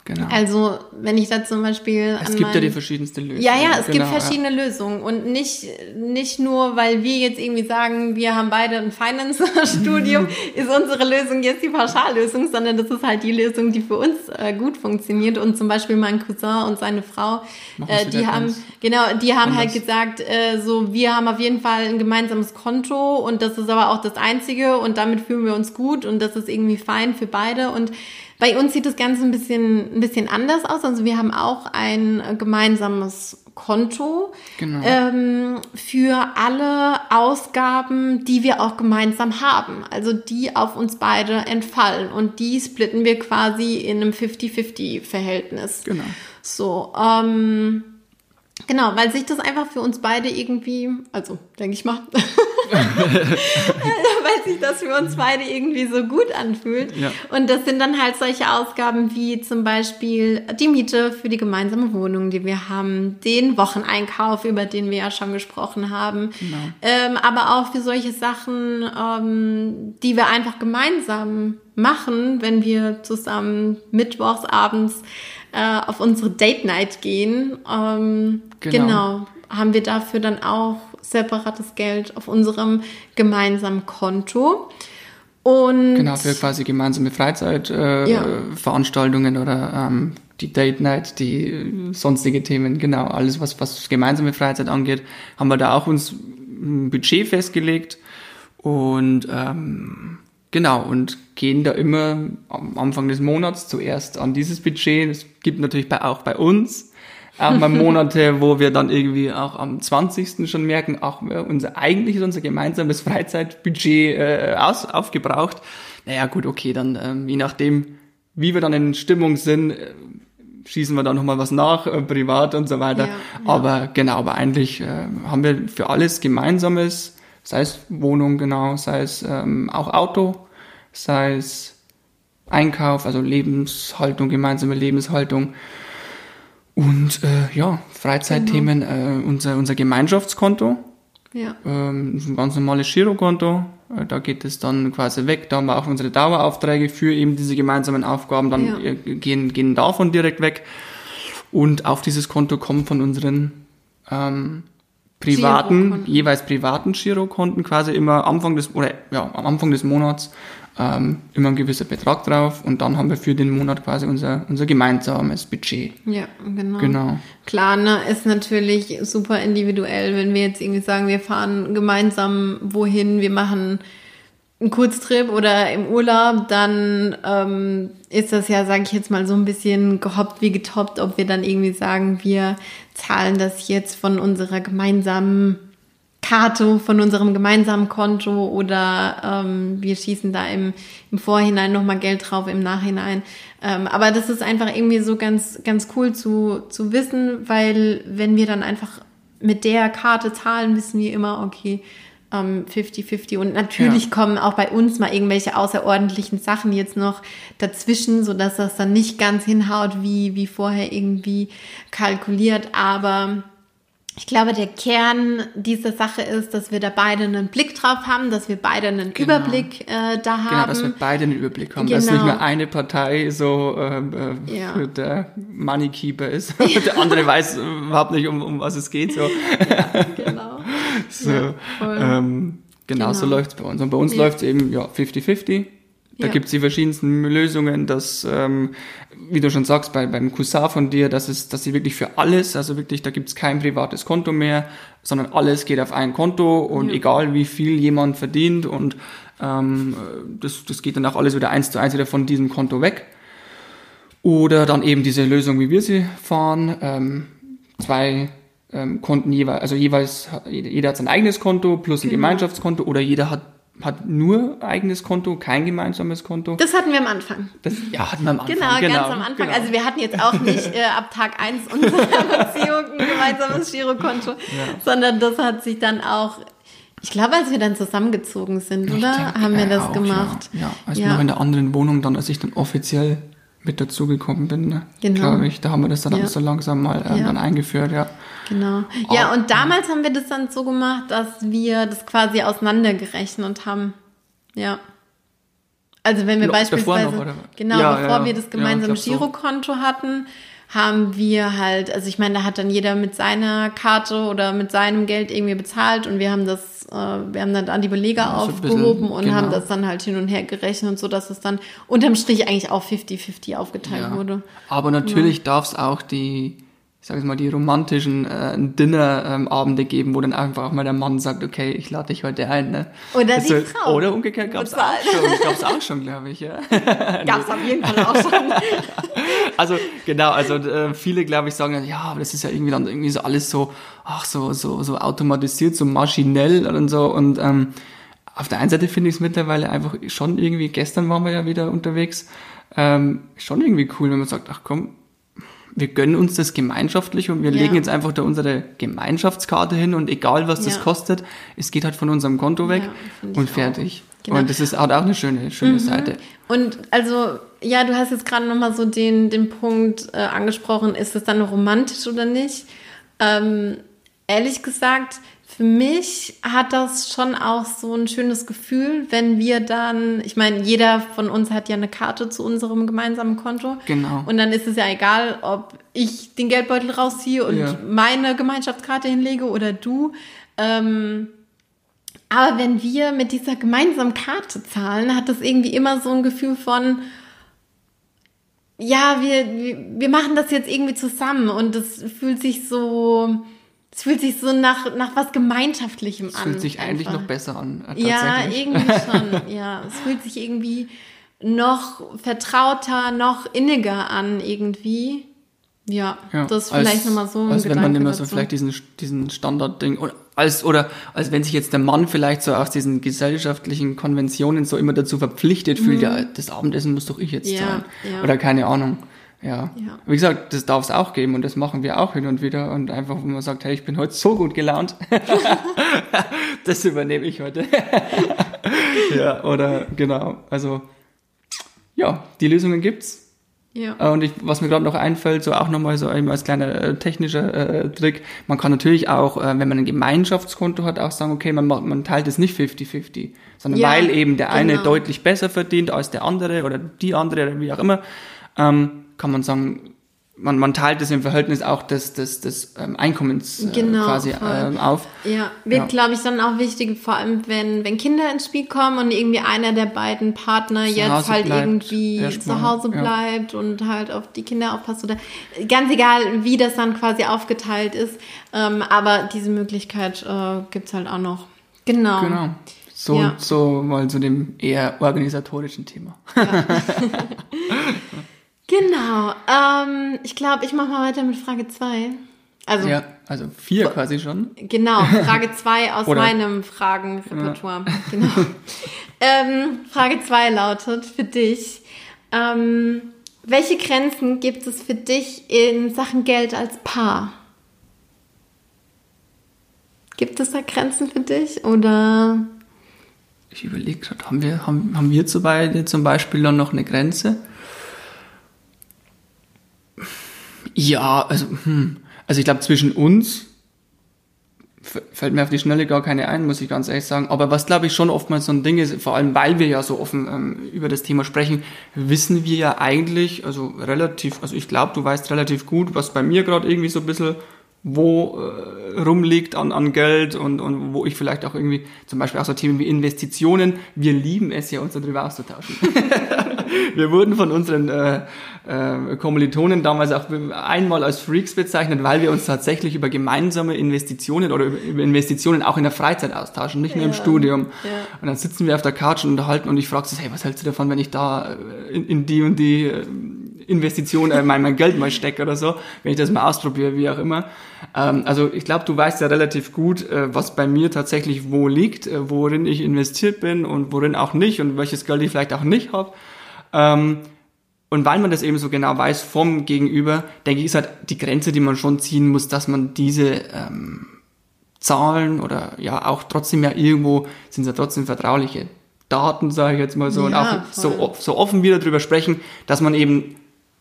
Genau. Also, wenn ich da zum Beispiel. Es gibt ja die verschiedensten Lösungen. Ja, ja, es genau, gibt verschiedene ja. Lösungen. Und nicht, nicht nur, weil wir jetzt irgendwie sagen, wir haben beide ein Finance-Studium, ist unsere Lösung jetzt die Pauschallösung, sondern das ist halt die Lösung, die für uns äh, gut funktioniert. Und zum Beispiel mein Cousin und seine Frau, äh, die haben, genau, die haben halt gesagt, äh, so, wir haben auf jeden Fall ein gemeinsames Konto und das ist aber auch das einzige und damit fühlen wir uns gut und das ist irgendwie fein für beide. Und bei uns sieht das Ganze ein bisschen, ein bisschen anders aus. Also wir haben auch ein gemeinsames Konto genau. ähm, für alle Ausgaben, die wir auch gemeinsam haben. Also die auf uns beide entfallen. Und die splitten wir quasi in einem 50-50-Verhältnis. Genau. So, ähm, Genau, weil sich das einfach für uns beide irgendwie, also denke ich mal, weil sich das für uns beide irgendwie so gut anfühlt. Ja. Und das sind dann halt solche Ausgaben wie zum Beispiel die Miete für die gemeinsame Wohnung, die wir haben, den Wocheneinkauf, über den wir ja schon gesprochen haben, genau. ähm, aber auch für solche Sachen, ähm, die wir einfach gemeinsam machen, wenn wir zusammen mittwochs abends äh, auf unsere Date Night gehen. Ähm, genau. genau. Haben wir dafür dann auch separates Geld auf unserem gemeinsamen Konto. Und genau, für quasi gemeinsame Freizeitveranstaltungen äh, ja. oder ähm, die Date Night, die sonstige Themen, genau, alles was, was gemeinsame Freizeit angeht, haben wir da auch uns ein Budget festgelegt und ähm, Genau, und gehen da immer am Anfang des Monats zuerst an dieses Budget. Es gibt natürlich bei, auch bei uns auch mal Monate, wo wir dann irgendwie auch am 20. schon merken, auch unser eigentlich ist unser gemeinsames Freizeitbudget äh, aus, aufgebraucht. Naja, gut, okay, dann ähm, je nachdem, wie wir dann in Stimmung sind, äh, schießen wir da nochmal was nach, äh, privat und so weiter. Ja, ja. Aber genau, aber eigentlich äh, haben wir für alles Gemeinsames, sei es Wohnung genau, sei es ähm, auch Auto, sei es Einkauf, also Lebenshaltung, gemeinsame Lebenshaltung und äh, ja, Freizeitthemen, genau. äh, unser, unser Gemeinschaftskonto. Ja. Ähm, ein ganz normales Girokonto. Äh, da geht es dann quasi weg. Da haben wir auch unsere Daueraufträge für eben diese gemeinsamen Aufgaben, dann ja. Äh, gehen, gehen davon direkt weg. Und auf dieses Konto kommen von unseren ähm, privaten, jeweils privaten Girokonten quasi immer Anfang des, oder ja, am Anfang des Monats ähm, immer ein gewisser Betrag drauf und dann haben wir für den Monat quasi unser, unser gemeinsames Budget. Ja, genau. genau. Klar, ne, ist natürlich super individuell, wenn wir jetzt irgendwie sagen, wir fahren gemeinsam wohin, wir machen einen Kurztrip oder im Urlaub, dann ähm, ist das ja, sage ich jetzt mal, so ein bisschen gehoppt wie getoppt, ob wir dann irgendwie sagen, wir zahlen das jetzt von unserer gemeinsamen Karte von unserem gemeinsamen Konto oder ähm, wir schießen da im, im Vorhinein nochmal Geld drauf, im Nachhinein. Ähm, aber das ist einfach irgendwie so ganz, ganz cool zu, zu wissen, weil wenn wir dann einfach mit der Karte zahlen, wissen wir immer, okay, 50-50 ähm, und natürlich ja. kommen auch bei uns mal irgendwelche außerordentlichen Sachen jetzt noch dazwischen, sodass das dann nicht ganz hinhaut, wie, wie vorher irgendwie kalkuliert, aber ich glaube, der Kern dieser Sache ist, dass wir da beide einen Blick drauf haben, dass wir beide einen genau. Überblick äh, da haben. Genau, dass wir beide einen Überblick haben, genau. dass nicht nur eine Partei so äh, äh, ja. der Moneykeeper ist. Ja. der andere weiß überhaupt nicht, um, um was es geht. So. Ja, genau. so, ähm, genau, genau, so läuft es bei uns. Und bei uns läuft es eben ja 50-50. Da ja. gibt es die verschiedensten Lösungen, dass, ähm, wie du schon sagst, bei, beim Cousin von dir, dass es, dass sie wirklich für alles, also wirklich, da gibt es kein privates Konto mehr, sondern alles geht auf ein Konto und ja. egal wie viel jemand verdient und ähm, das, das geht dann auch alles wieder eins zu eins wieder von diesem Konto weg. Oder dann eben diese Lösung, wie wir sie fahren, ähm, zwei ähm, Konten jeweils, also jeweils, jeder hat sein eigenes Konto plus ein genau. Gemeinschaftskonto oder jeder hat hat nur eigenes Konto, kein gemeinsames Konto. Das hatten wir am Anfang. Das, ja, hatten wir am Anfang. Genau, genau ganz am Anfang. Genau. Also wir hatten jetzt auch nicht äh, ab Tag 1 unserer Beziehung ein gemeinsames Girokonto, ja. sondern das hat sich dann auch, ich glaube, als wir dann zusammengezogen sind, oder? Denke, haben wir das auch, gemacht. Ja, ja. als ja. wir noch in der anderen Wohnung dann, als ich dann offiziell mit dazugekommen bin, ne? Genau. glaube ich. Da haben wir das dann Ja. auch so langsam mal Ja. dann eingeführt, ja. Genau. Ja, und damals haben wir das dann so gemacht, dass wir das quasi auseinandergerechnet haben. Ja. Also wenn wir beispielsweise, noch, genau, Ja, bevor ja. wir das Ja, gemeinsame ich glaub so. Girokonto hatten, haben wir halt, also ich meine, da hat dann jeder mit seiner Karte oder mit seinem Geld irgendwie bezahlt und wir haben das, äh, wir haben dann die Belege Ja, ein bisschen, aufgehoben und genau. haben das dann halt hin und her gerechnet und so, dass es dann unterm Strich eigentlich auch 50-50 aufgeteilt Ja. wurde. Aber natürlich darf es auch die, ich sag jetzt mal, die romantischen äh, Dinner-Abende geben, wo dann einfach auch mal der Mann sagt, okay, ich lade dich heute ein. Ne? Oder Das die Frau. Oder umgekehrt gab es auch schon, gab's auch schon, glaube ich. Ja. Gab es auf jeden Fall auch schon. Also genau, also äh, viele, glaube ich, sagen ja, aber das ist ja irgendwie dann irgendwie so alles so, ach so, so, so automatisiert, so maschinell und so. Und ähm, auf der einen Seite finde ich es mittlerweile einfach schon irgendwie, gestern waren wir ja wieder unterwegs, ähm, schon irgendwie cool, wenn man sagt, ach komm, wir gönnen uns das gemeinschaftlich und wir Ja. legen jetzt einfach da unsere Gemeinschaftskarte hin und egal was das Ja. kostet, es geht halt von unserem Konto weg Ja, und fertig. Genau. Und das ist hat auch eine schöne, schöne Seite. Und also, ja, du hast jetzt gerade nochmal so den, den Punkt äh, angesprochen, ist es dann romantisch oder nicht? Ähm, ehrlich gesagt, für mich hat das schon auch so ein schönes Gefühl, wenn wir dann, ich meine, jeder von uns hat ja eine Karte zu unserem gemeinsamen Konto. Genau. Und dann ist es ja egal, ob ich den Geldbeutel rausziehe und Ja. meine Gemeinschaftskarte hinlege oder du. Ähm, aber wenn wir mit dieser gemeinsamen Karte zahlen, hat das irgendwie immer so ein Gefühl von, ja, wir, wir, wir machen das jetzt irgendwie zusammen und es fühlt sich so, es fühlt sich so nach, nach was Gemeinschaftlichem Es an. fühlt sich eigentlich einfach. noch besser an. Äh, Ja, irgendwie schon. Ja, es fühlt sich irgendwie noch vertrauter, noch inniger an irgendwie. Ja, Ja, das ist vielleicht nochmal so ein Als wenn man immer so dazu. vielleicht diesen, diesen Standardding, oder als, oder als wenn sich jetzt der Mann vielleicht so aus diesen gesellschaftlichen Konventionen so immer dazu verpflichtet fühlt, ja, das Abendessen muss doch ich jetzt Mhm. Ja, zahlen. ja. Oder keine Ahnung. Ja. Ja. Wie gesagt, das darf es auch geben und das machen wir auch hin und wieder und einfach, wo man sagt, hey, ich bin heute so gut gelaunt. das übernehme ich heute. ja, oder genau. Also, ja, die Lösungen gibt's. Ja. Äh, Und ich, was mir gerade noch einfällt, so auch nochmal so als kleiner äh, technischer äh, Trick, man kann natürlich auch, äh, wenn man ein Gemeinschaftskonto hat, auch sagen, okay, man, macht, man teilt es nicht 50-50, sondern Ja, weil eben der eine genau. deutlich besser verdient als der andere oder die andere oder wie auch immer, ähm, kann man sagen, man, man teilt es im Verhältnis auch des, des, des ähm, Einkommens äh, Genau, quasi ähm, auf. Ja, wird, Ja. glaube ich, dann auch wichtig, vor allem wenn, wenn Kinder ins Spiel kommen und irgendwie einer der beiden Partner Zu jetzt Hause halt bleibt, irgendwie erstmal, zu Hause ja. bleibt und halt auf die Kinder aufpasst oder ganz egal, wie das dann quasi aufgeteilt ist. Ähm, aber diese Möglichkeit äh, gibt's halt auch noch. Genau. Genau. So, Ja. so mal zu dem eher organisatorischen Thema. Genau. Ähm, ich glaube, ich mache mal weiter mit Frage 2. Also, Ja, also vier quasi schon. Genau, Frage 2 aus Oder- meinem Fragenrepertoire. Genau. ähm, Frage 2 lautet für dich, ähm, welche Grenzen gibt es für dich in Sachen Geld als Paar? Gibt es da Grenzen für dich oder? Ich überlege gerade, haben wir, haben, haben wir zu beide zum Beispiel dann noch eine Grenze? Ja, also, hm, also ich glaube zwischen uns fällt mir auf die Schnelle gar keine ein, muss ich ganz ehrlich sagen. Aber was glaube ich schon oftmals so ein Ding ist, vor allem weil wir ja so offen ähm, über das Thema sprechen, wissen wir ja eigentlich, also relativ, also ich glaube, du weißt relativ gut, was bei mir gerade irgendwie so ein bisschen wo äh, rumliegt an, an Geld und, und wo ich vielleicht auch irgendwie, zum Beispiel auch so Themen wie Investitionen, wir lieben es ja, uns darüber auszutauschen. wir wurden von unseren äh, äh, Kommilitonen damals auch einmal als Freaks bezeichnet, weil wir uns tatsächlich über gemeinsame Investitionen oder über, Investitionen auch in der Freizeit austauschen, nicht nur im Ja, Studium. ja. Und dann sitzen wir auf der Couch und unterhalten und ich frage sie, hey, was hältst du davon, wenn ich da äh, in, in die und die äh, Investition äh, mein, mein Geld mal stecke oder so, wenn ich das mal ausprobiere, wie auch immer. Ähm, also ich glaube, du weißt ja relativ gut, äh, was bei mir tatsächlich wo liegt, äh, worin ich investiert bin und worin auch nicht und welches Geld ich vielleicht auch nicht habe. Ähm, und weil man das eben so genau weiß vom Gegenüber, denke ich, ist halt die Grenze, die man schon ziehen muss, dass man diese ähm, Zahlen oder ja auch trotzdem ja irgendwo sind es ja trotzdem vertrauliche Daten, sage ich jetzt mal so, und Ja, auch so, voll. so offen wieder drüber sprechen, dass man eben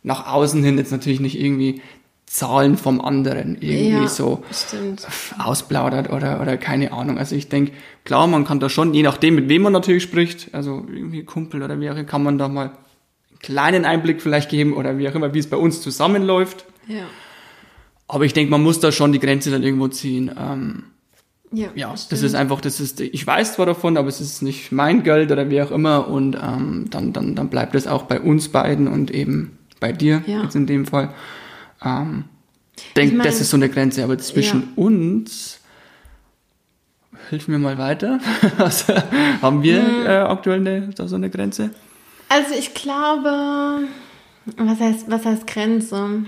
nach außen hin jetzt natürlich nicht irgendwie Zahlen vom anderen irgendwie Ja, so stimmt. ausplaudert oder, oder keine Ahnung. Also ich denke, klar, man kann da schon, je nachdem, mit wem man natürlich spricht, also irgendwie Kumpel oder wie auch immer, kann man da mal einen kleinen Einblick vielleicht geben oder wie auch immer, wie es bei uns zusammenläuft. Ja. Aber ich denke, man muss da schon die Grenze dann irgendwo ziehen. Ähm, Ja, ja, das stimmt. ist einfach, das ist, ich weiß zwar davon, aber es ist nicht mein Geld oder wie auch immer und ähm, dann, dann, dann bleibt es auch bei uns beiden und eben bei dir Ja. jetzt in dem Fall. Ähm, denk, Ich mein- das ist so eine Grenze, aber zwischen Ja. uns, hilf mir mal weiter, also, haben wir Hm. äh, aktuell eine, so eine Grenze? Also ich glaube, was heißt, was heißt Grenze?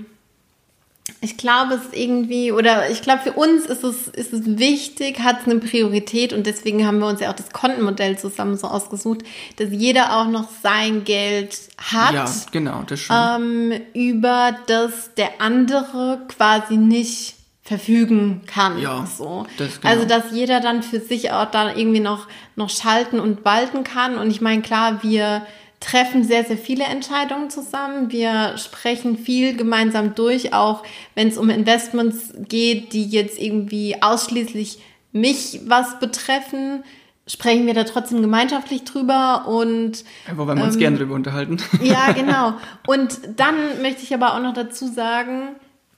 Ich glaube, es ist irgendwie, oder ich glaube, für uns ist es, ist es wichtig, hat es eine Priorität und deswegen haben wir uns ja auch das Kontenmodell zusammen so ausgesucht, dass jeder auch noch sein Geld hat. Ja, genau, das schon. ähm, über das der andere quasi nicht verfügen kann. Ja, so. das genau. Also dass jeder dann für sich auch da irgendwie noch, noch schalten und walten kann. Und ich meine, klar, wir treffen sehr, sehr viele Entscheidungen zusammen. Wir sprechen viel gemeinsam durch, auch wenn es um Investments geht, die jetzt irgendwie ausschließlich mich was betreffen, sprechen wir da trotzdem gemeinschaftlich drüber und Wobei wir uns ähm, gerne drüber unterhalten. ja, genau. Und dann möchte ich aber auch noch dazu sagen,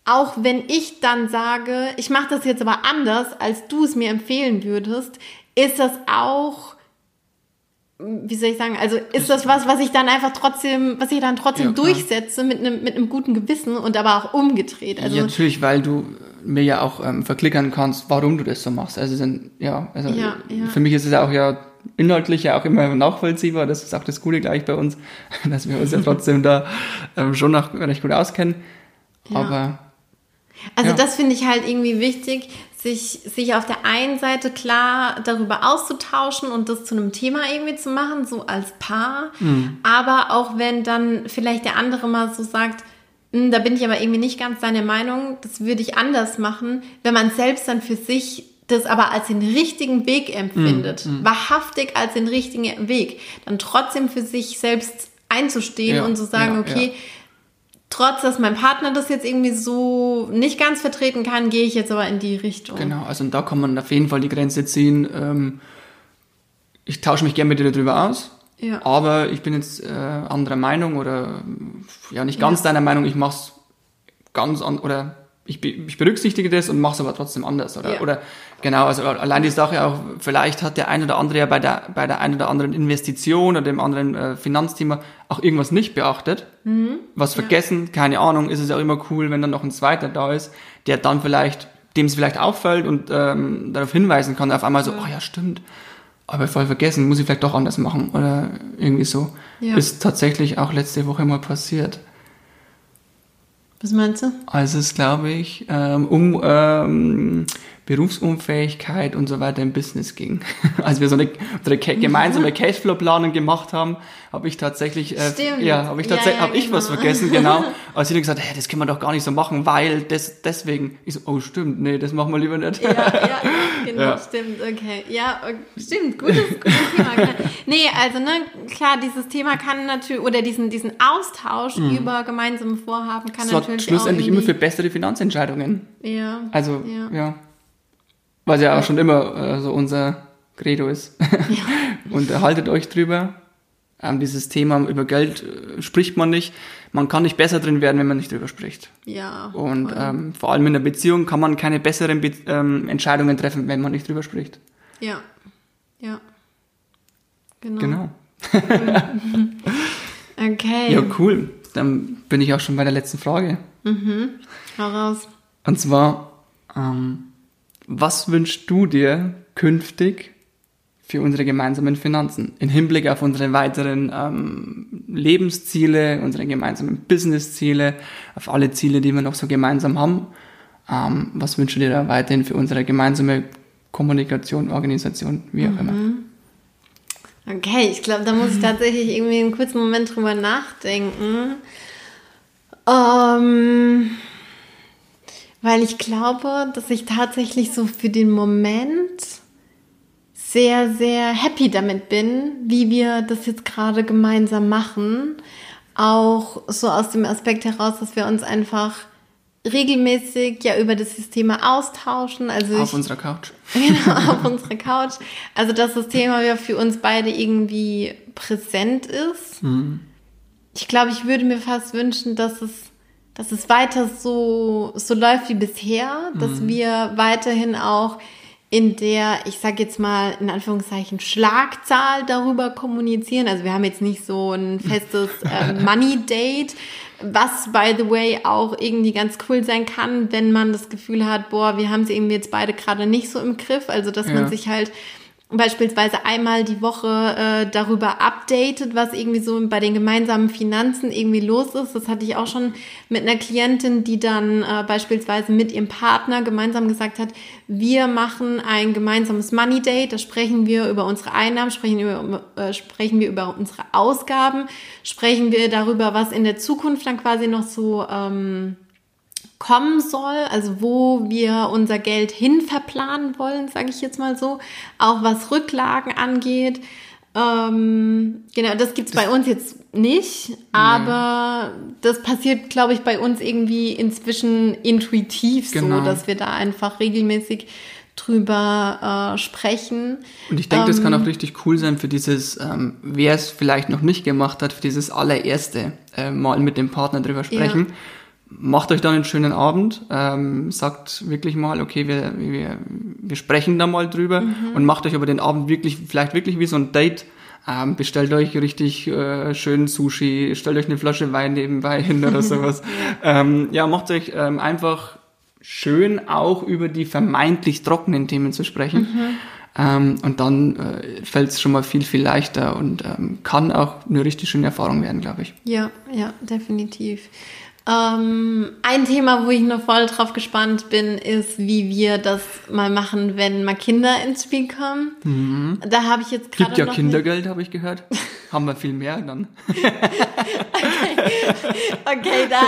auch wenn ich dann sage, ich mache das jetzt aber anders, als du es mir empfehlen würdest, ist das auch, wie soll ich sagen, also ist das was, was ich dann einfach trotzdem, was ich dann trotzdem Ja, durchsetze mit einem, mit einem guten Gewissen und aber auch umgedreht. Also ja, natürlich, weil du mir ja auch ähm, verklickern kannst, warum du das so machst. Also dann, ja, also Ja, für mich ist es auch ja inhaltlich ja auch immer nachvollziehbar. Das ist auch das Coole gleich bei uns, dass wir uns ja trotzdem da ähm, schon noch recht gut auskennen. Aber Also Ja. das finde ich halt irgendwie wichtig, sich, sich auf der einen Seite klar darüber auszutauschen und das zu einem Thema irgendwie zu machen, so als Paar. Aber auch wenn dann vielleicht der andere mal so sagt, "Hm, da bin ich aber irgendwie nicht ganz deiner Meinung, das würde ich anders machen, wenn man selbst dann für sich das aber als den richtigen Weg empfindet, wahrhaftig als den richtigen Weg, dann trotzdem für sich selbst einzustehen Ja, und zu sagen, ja, okay, ja. Trotz dass mein Partner das jetzt irgendwie so nicht ganz vertreten kann, gehe ich jetzt aber in die Richtung. genau, also da kann man auf jeden Fall die Grenze ziehen. Ähm, ich tausche mich gerne mit dir darüber aus. Ja. Aber ich bin jetzt äh, anderer Meinung oder ja nicht ganz deiner Meinung, ich mach's ganz an oder ich, ich berücksichtige das und mach's aber trotzdem anders oder Ja. oder genau also allein die Sache auch vielleicht hat der ein oder andere ja bei der bei der ein oder anderen Investition oder dem anderen äh, Finanzthema auch irgendwas nicht beachtet was vergessen keine Ahnung ist es ja auch immer cool wenn dann noch ein zweiter da ist der dann vielleicht dem es vielleicht auffällt und ähm, darauf hinweisen kann auf einmal so oh ja stimmt aber voll vergessen, muss ich vielleicht doch anders machen oder irgendwie so. Ja. Ist tatsächlich auch letzte Woche mal passiert. Was meinst du? Als es, glaube ich, ähm, um ähm, Berufsunfähigkeit und so weiter im Business ging. Als wir so eine, Ca- gemeinsame Cashflow-Planung gemacht haben, habe ich tatsächlich, äh, Stimmt. ja, habe ich Ja, tatsächlich, ja, habe ich was genau. vergessen, genau. Als sie dann gesagt, hey, das können wir doch gar nicht so machen, weil das, deswegen. Ich so, oh stimmt, nee, das machen wir lieber nicht. Ja, ja, genau, Ja. stimmt, okay. Ja, okay, stimmt, gutes, gutes Thema. Nee, also ne, klar, dieses Thema kann natürlich, oder diesen, diesen Austausch über gemeinsame Vorhaben kann sorgt natürlich Mhm. schlussendlich auch immer für bessere Finanzentscheidungen. Ja, Also, ja. ja. Was ja auch schon immer äh, so unser Credo ist. Und erhaltet euch drüber. Ähm, dieses Thema über Geld äh, spricht man nicht. Man kann nicht besser drin werden, wenn man nicht drüber spricht. Ja. Und ähm, vor allem in einer Beziehung kann man keine besseren Be ähm, Entscheidungen treffen, wenn man nicht drüber spricht. ja. Ja. Genau. Genau. Okay. Ja, cool. Dann bin ich auch schon bei der letzten Frage. Hau raus. Und zwar, ähm, was wünschst du dir künftig für unsere gemeinsamen Finanzen? Im Hinblick auf unsere weiteren ähm, Lebensziele, unsere gemeinsamen Businessziele, auf alle Ziele, die wir noch so gemeinsam haben. Ähm, was wünschst du dir da weiterhin für unsere gemeinsame Kommunikation, Organisation, wie auch immer? Okay, ich glaube, da muss ich tatsächlich irgendwie einen kurzen Moment drüber nachdenken. Ähm, weil ich glaube, dass ich tatsächlich so für den Moment sehr, sehr happy damit bin, wie wir das jetzt gerade gemeinsam machen. auch so aus dem Aspekt heraus, dass wir uns einfach regelmäßig ja über das Thema austauschen. Also auf ich, unserer Couch. Genau, auf unserer Couch. Also dass das Thema ja für uns beide irgendwie präsent ist. Mhm. Ich glaube, ich würde mir fast wünschen, dass es, dass es weiter so, so läuft wie bisher, dass wir weiterhin auch in der, ich sage jetzt mal in Anführungszeichen, Schlagzahl darüber kommunizieren. Also wir haben jetzt nicht so ein festes äh, Money Date, was by the way auch irgendwie ganz cool sein kann, wenn man das Gefühl hat, boah, wir haben es irgendwie jetzt beide gerade nicht so im Griff. Also dass Ja. man sich halt beispielsweise einmal die Woche äh, darüber updatet, was irgendwie so bei den gemeinsamen Finanzen irgendwie los ist. Das hatte ich auch schon mit einer Klientin, die dann äh, beispielsweise mit ihrem Partner gemeinsam gesagt hat, wir machen ein gemeinsames Money Date, da sprechen wir über unsere Einnahmen, sprechen, über, äh, sprechen wir über unsere Ausgaben, sprechen wir darüber, was in der Zukunft dann quasi noch so ähm, kommen soll, also wo wir unser Geld hin verplanen wollen, sage ich jetzt mal so, auch was Rücklagen angeht. Ähm, genau, das gibt's bei uns jetzt nicht, aber das passiert, glaube ich, bei uns irgendwie inzwischen intuitiv Genau. so, dass wir da einfach regelmäßig drüber äh, sprechen. Und ich denke, das Ähm. kann auch richtig cool sein für dieses, ähm, wer es vielleicht noch nicht gemacht hat, für dieses allererste äh, Mal mit dem Partner drüber sprechen. Macht euch dann einen schönen Abend, ähm, sagt wirklich mal, okay, wir, wir, wir sprechen da mal drüber Mhm. und macht euch aber den Abend wirklich, vielleicht wirklich wie so ein Date. Ähm, bestellt euch richtig äh, schön Sushi, stellt euch eine Flasche Wein nebenbei hin oder sowas. ähm, ja, macht euch ähm, einfach schön auch über die vermeintlich trockenen Themen zu sprechen. Ähm, und dann äh, fällt es schon mal viel, viel leichter und ähm, kann auch eine richtig schöne Erfahrung werden, glaube ich. Ja, ja, definitiv. Ähm, ein Thema, wo ich noch voll drauf gespannt bin, ist, wie wir das mal machen, wenn mal Kinder ins Spiel kommen. Da habe ich jetzt gerade Mhm. Gibt ja Kindergeld, habe ich gehört. Haben wir viel mehr dann. Okay, da,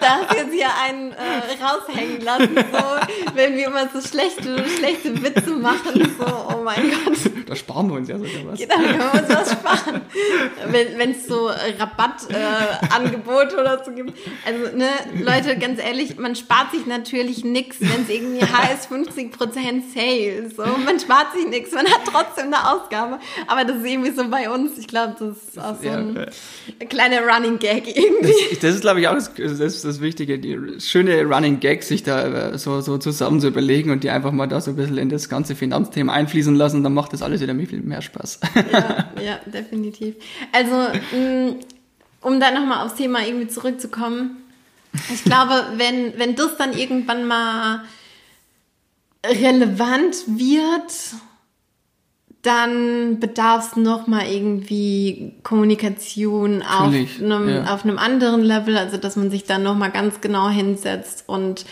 da du jetzt hier einen äh, raushängen lassen, so, wenn wir immer so schlechte, schlechte Witze machen, so, oh mein Gott. Da sparen wir uns ja sogar was. Genau, können wir uns was sparen. Wenn es so Rabattangebote äh, Angebote oder so gibt. Also, ne, Leute, ganz ehrlich, man spart sich natürlich nichts, wenn es irgendwie heißt 50% Sale. So, man spart sich nichts, man hat trotzdem eine Ausgabe. Aber das ist irgendwie so bei uns. Ich glaube, das ist auch so Ja, ein äh, kleiner Running Gag irgendwie. Das ist, glaube ich, auch das, das, das Wichtige, die schöne Running Gags sich da äh, so, so zusammen zu überlegen und die einfach mal da so ein bisschen in das ganze Finanzthema einfließen lassen, dann macht das alles wieder viel mehr Spaß. ja, ja, definitiv. Also, mh, um da nochmal aufs Thema irgendwie zurückzukommen. Ich glaube, wenn, wenn das dann irgendwann mal relevant wird, dann bedarf es nochmal irgendwie Kommunikation auf einem, ja. auf einem anderen Level, also dass man sich dann nochmal ganz genau hinsetzt und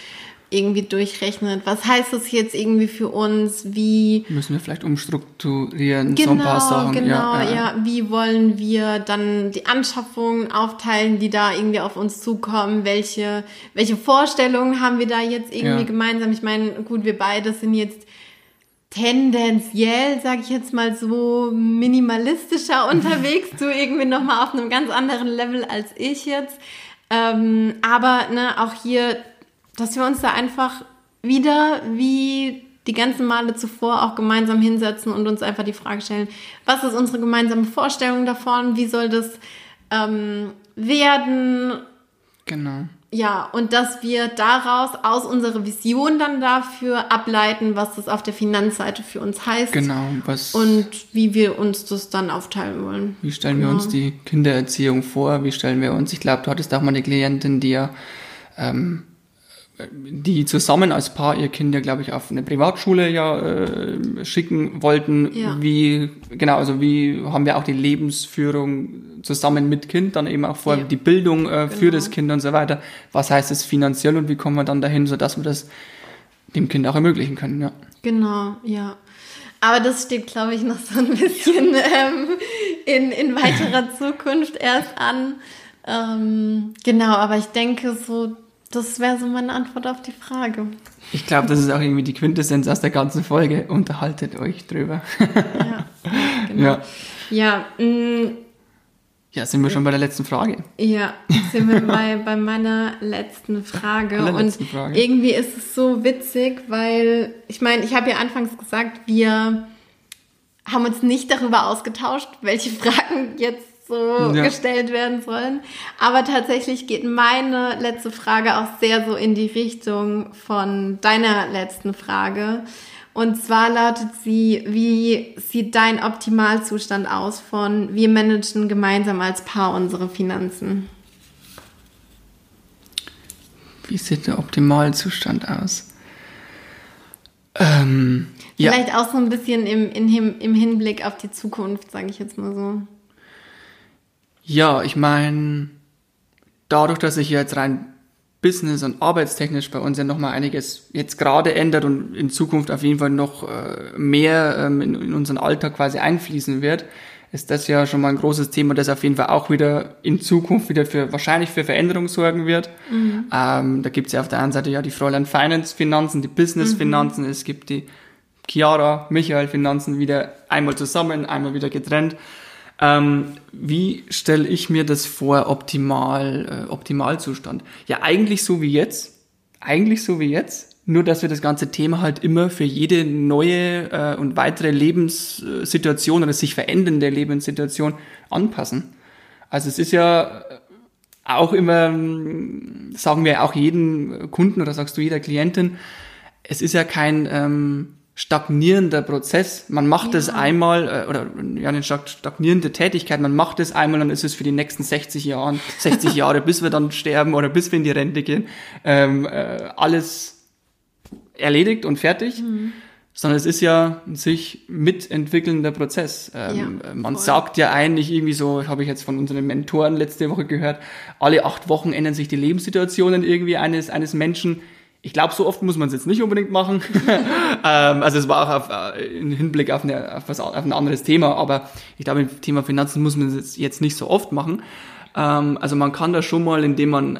irgendwie durchrechnet, was heißt das jetzt irgendwie für uns, wie Müssen wir vielleicht umstrukturieren, Genau, so ein paar Sachen. genau, ja, ja, äh, Wie wollen wir dann die Anschaffungen aufteilen, die da irgendwie auf uns zukommen? Welche, welche Vorstellungen haben wir da jetzt irgendwie Ja. gemeinsam? Ich meine, gut, wir beide sind jetzt tendenziell, sage ich jetzt mal so, minimalistischer unterwegs, du irgendwie nochmal auf einem ganz anderen Level als ich jetzt. Ähm, aber ne, auch hier, dass wir uns da einfach wieder wie die ganzen Male zuvor auch gemeinsam hinsetzen und uns einfach die Frage stellen, was ist unsere gemeinsame Vorstellung davon, wie soll das ähm, werden, Genau. Ja, und dass wir daraus aus unserer Vision dann dafür ableiten, was das auf der Finanzseite für uns heißt Genau. Was, und wie wir uns das dann aufteilen wollen. wie stellen wir uns die Kindererziehung vor? Wie stellen wir uns, ich glaube, du hattest auch mal eine Klientin, die ja, ähm, die zusammen als Paar ihr Kind ja, glaube ich, auf eine Privatschule ja äh, schicken wollten. Ja. Wie, genau, also wie haben wir auch die Lebensführung zusammen mit Kind, dann eben auch vor Ja. die Bildung äh, für Genau. das Kind und so weiter. Was heißt es finanziell und wie kommen wir dann dahin, sodass wir das dem Kind auch ermöglichen können, ja. Genau, ja. Aber das steht, glaube ich, noch so ein bisschen ähm, in, in weiterer Zukunft erst an. Ähm, genau, aber ich denke so, das wäre so meine Antwort auf die Frage. Ich glaube, das ist auch irgendwie die Quintessenz aus der ganzen Folge. Unterhaltet euch drüber. Ja, genau. Ja. Ja, mh, Ja, sind wir schon bei der letzten Frage. Ja, sind wir bei, bei meiner letzten Frage. Und letzten Frage. irgendwie ist es so witzig, weil ich meine, ich habe ja anfangs gesagt, wir haben uns nicht darüber ausgetauscht, welche Fragen jetzt so Ja. gestellt werden sollen. Aber tatsächlich geht meine letzte Frage auch sehr so in die Richtung von deiner letzten Frage. Und zwar lautet sie, wie sieht dein Optimalzustand aus von wir managen gemeinsam als Paar unsere Finanzen? Wie sieht der Optimalzustand aus? Ähm, ja, Vielleicht auch so ein bisschen im, Hin- im Hinblick auf die Zukunft, sage ich jetzt mal so. Ja, ich meine, dadurch, dass sich jetzt rein business- und arbeitstechnisch bei uns ja nochmal einiges jetzt gerade ändert und in Zukunft auf jeden Fall noch äh, mehr ähm, in, unseren Alltag quasi einfließen wird, ist das ja schon mal ein großes Thema, das auf jeden Fall auch wieder in Zukunft wieder für wahrscheinlich für Veränderung sorgen wird. Ähm, da gibt's ja auf der einen Seite ja die Fräulein Finance Finanzen, die Business Finanzen, es gibt die Chiara, Michael Finanzen wieder einmal zusammen, einmal wieder getrennt. Ähm, wie stelle ich mir das vor, optimal, äh, Optimalzustand? Ja, eigentlich so wie jetzt. Eigentlich so wie jetzt. Nur, dass wir das ganze Thema halt immer für jede neue äh, und weitere Lebenssituation oder sich verändernde Lebenssituation anpassen. Also es ist ja auch immer, sagen wir auch jeden Kunden oder sagst du jeder Klientin, es ist ja kein ähm, stagnierender Prozess. Man macht es einmal, äh, oder ja, eine stag- stagnierende Tätigkeit, man macht es einmal und ist es für die nächsten 60 Jahre, 60 Jahre, bis wir dann sterben oder bis wir in die Rente gehen, ähm, äh, alles erledigt und fertig. Sondern es ist ja ein sich mitentwickelnder Prozess. Ähm, Ja, man voll. sagt ja eigentlich irgendwie so, habe ich jetzt von unseren Mentoren letzte Woche gehört, alle acht Wochen ändern sich die Lebenssituationen irgendwie eines, eines Menschen. Ich glaube, so oft muss man es jetzt nicht unbedingt machen. ähm, also es war auch auf, äh, im Hinblick auf, eine, auf, was, auf ein anderes Thema, aber ich glaube, im Thema Finanzen muss man es jetzt, nicht so oft machen. Ähm, also man kann da schon mal, indem man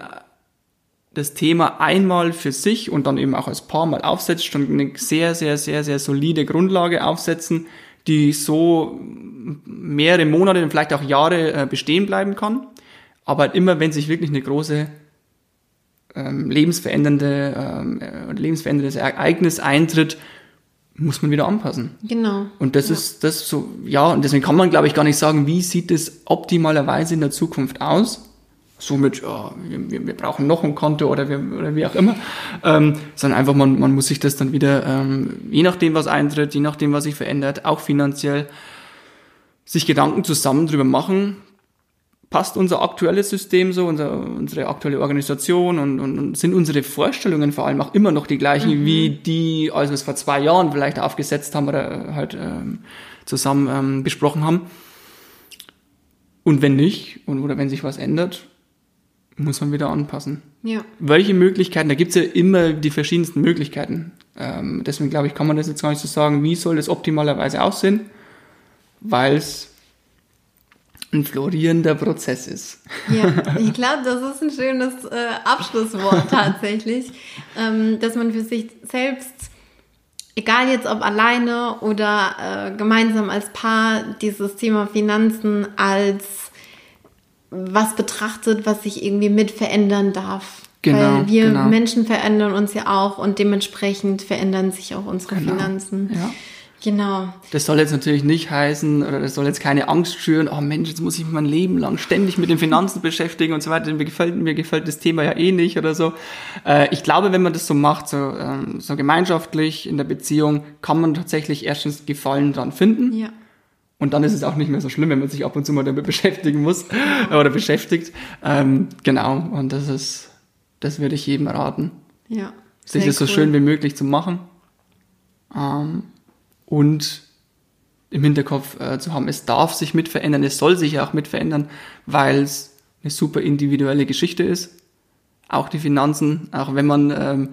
das Thema einmal für sich und dann eben auch als Paar mal aufsetzt, schon eine sehr, sehr, sehr, sehr solide Grundlage aufsetzen, die so mehrere Monate und vielleicht auch Jahre äh, bestehen bleiben kann. Aber immer, wenn sich wirklich eine große ähm, lebensverändernde, ähm, äh, lebensveränderndes Ereignis eintritt, muss man wieder anpassen. Genau. Und das ist das so, ja, und deswegen kann man, glaube ich, gar nicht sagen, wie sieht es optimalerweise in der Zukunft aus. Somit, ja, wir, wir- wir brauchen noch ein Konto oder, wir, oder wie auch immer. Ähm, sondern einfach, man, man muss sich das dann wieder, ähm, je nachdem, was eintritt, je nachdem, was sich verändert, auch finanziell, sich Gedanken zusammen drüber machen, passt unser aktuelles System so, unser, unsere aktuelle Organisation und, und, und sind unsere Vorstellungen vor allem auch immer noch die gleichen wie die, als wir es vor zwei Jahren vielleicht aufgesetzt haben oder halt ähm, zusammen ähm, besprochen haben. Und wenn nicht, und, oder wenn sich was ändert, muss man wieder anpassen. Ja. Welche Möglichkeiten? Da gibt's ja immer die verschiedensten Möglichkeiten. Ähm, deswegen glaube ich, kann man das jetzt gar nicht so sagen, wie soll das optimalerweise aussehen, weil es ein florierender Prozess ist. Ja, ich glaube, das ist ein schönes äh, Abschlusswort tatsächlich, ähm, dass man für sich selbst, egal jetzt ob alleine oder äh, gemeinsam als Paar, dieses Thema Finanzen als was betrachtet, was sich irgendwie mit verändern darf. Genau, Weil wir genau. Menschen verändern uns ja auch und dementsprechend verändern sich auch unsere Genau, Finanzen. ja. Genau. Das soll jetzt natürlich nicht heißen, oder das soll jetzt keine Angst schüren, oh Mensch, jetzt muss ich mich mein Leben lang ständig mit den Finanzen beschäftigen und so weiter. Mir gefällt, mir gefällt das Thema ja eh nicht oder so. Äh, ich glaube, wenn man das so macht, so, ähm, so gemeinschaftlich in der Beziehung, kann man tatsächlich erstens Gefallen dran finden. Ja. Und dann ist es auch nicht mehr so schlimm, wenn man sich ab und zu mal damit beschäftigen muss oder beschäftigt. Ähm, genau, und das ist, das würde ich jedem raten, Ja. sich das so cool. schön wie möglich zu machen ähm, und im Hinterkopf äh, zu haben, es darf sich mit verändern, es soll sich auch mit verändern, weil es eine super individuelle Geschichte ist. Auch die Finanzen, auch wenn man ähm,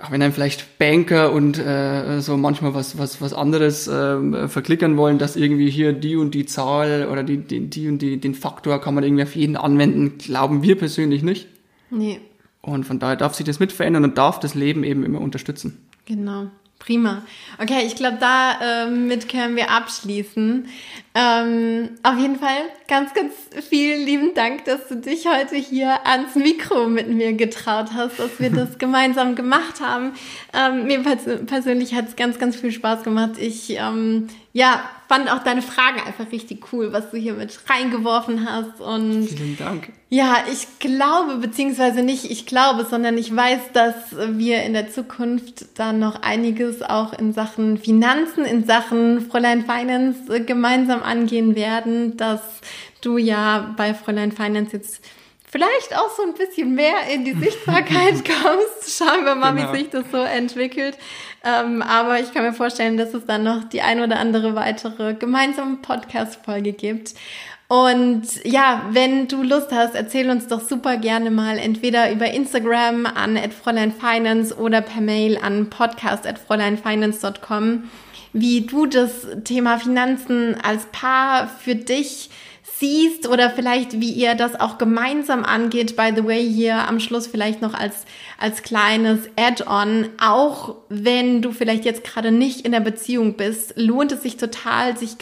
auch wenn einem vielleicht Banker und äh, so manchmal was was was anderes ähm, verklickern wollen, dass irgendwie hier die und die Zahl oder die die, die und die den Faktor kann man irgendwie auf jeden anwenden, glauben wir persönlich nicht. Nee. Und von daher darf sich das mit verändern und darf das Leben eben immer unterstützen. Genau. Prima. Okay, ich glaube, damit können wir abschließen. Ähm, auf jeden Fall ganz, ganz vielen lieben Dank, dass du dich heute hier ans Mikro mit mir getraut hast, dass wir das gemeinsam gemacht haben. Ähm, mir pers persönlich hat es ganz, ganz viel Spaß gemacht. Ich ähm, ja, fand auch deine Fragen einfach richtig cool, was du hier mit reingeworfen hast. Und Vielen Dank. Ja, ich glaube, beziehungsweise nicht ich glaube, sondern ich weiß, dass wir in der Zukunft dann noch einiges auch in Sachen Finanzen, in Sachen Fräulein Finance äh, gemeinsam angehen werden, dass du ja bei Fräulein Finance jetzt vielleicht auch so ein bisschen mehr in die Sichtbarkeit kommst. Schauen wir mal, genau. wie sich das so entwickelt. Ähm, aber ich kann mir vorstellen, dass es dann noch die ein oder andere weitere gemeinsame Podcast-Folge gibt. Und ja, wenn du Lust hast, erzähl uns doch super gerne mal entweder über Instagram an @fräuleinfinance oder per Mail an podcast@fräuleinfinance.com, wie du das Thema Finanzen als Paar für dich siehst oder vielleicht wie ihr das auch gemeinsam angeht. By the way, hier am Schluss vielleicht noch als, als kleines Add-on. Auch wenn du vielleicht jetzt gerade nicht in der Beziehung bist, lohnt es sich total, sich,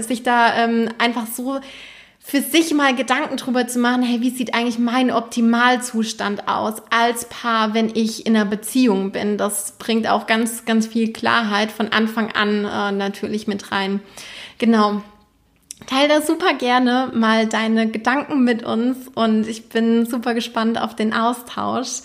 sich da ähm, einfach so für sich mal Gedanken drüber zu machen, hey, wie sieht eigentlich mein Optimalzustand aus als Paar, wenn ich in einer Beziehung bin? Das bringt auch ganz, ganz viel Klarheit von Anfang an äh, natürlich mit rein. Genau. Teil da super gerne mal deine Gedanken mit uns und ich bin super gespannt auf den Austausch.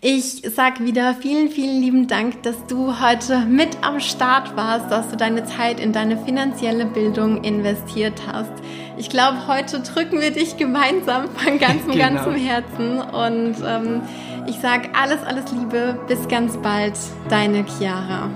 Ich sag wieder vielen, vielen lieben Dank, dass du heute mit am Start warst, dass du deine Zeit in deine finanzielle Bildung investiert hast. Ich glaube, heute drücken wir dich gemeinsam von ganzem, genau. ganzem Herzen und ähm, ich sag alles, alles Liebe. Bis ganz bald, deine Chiara.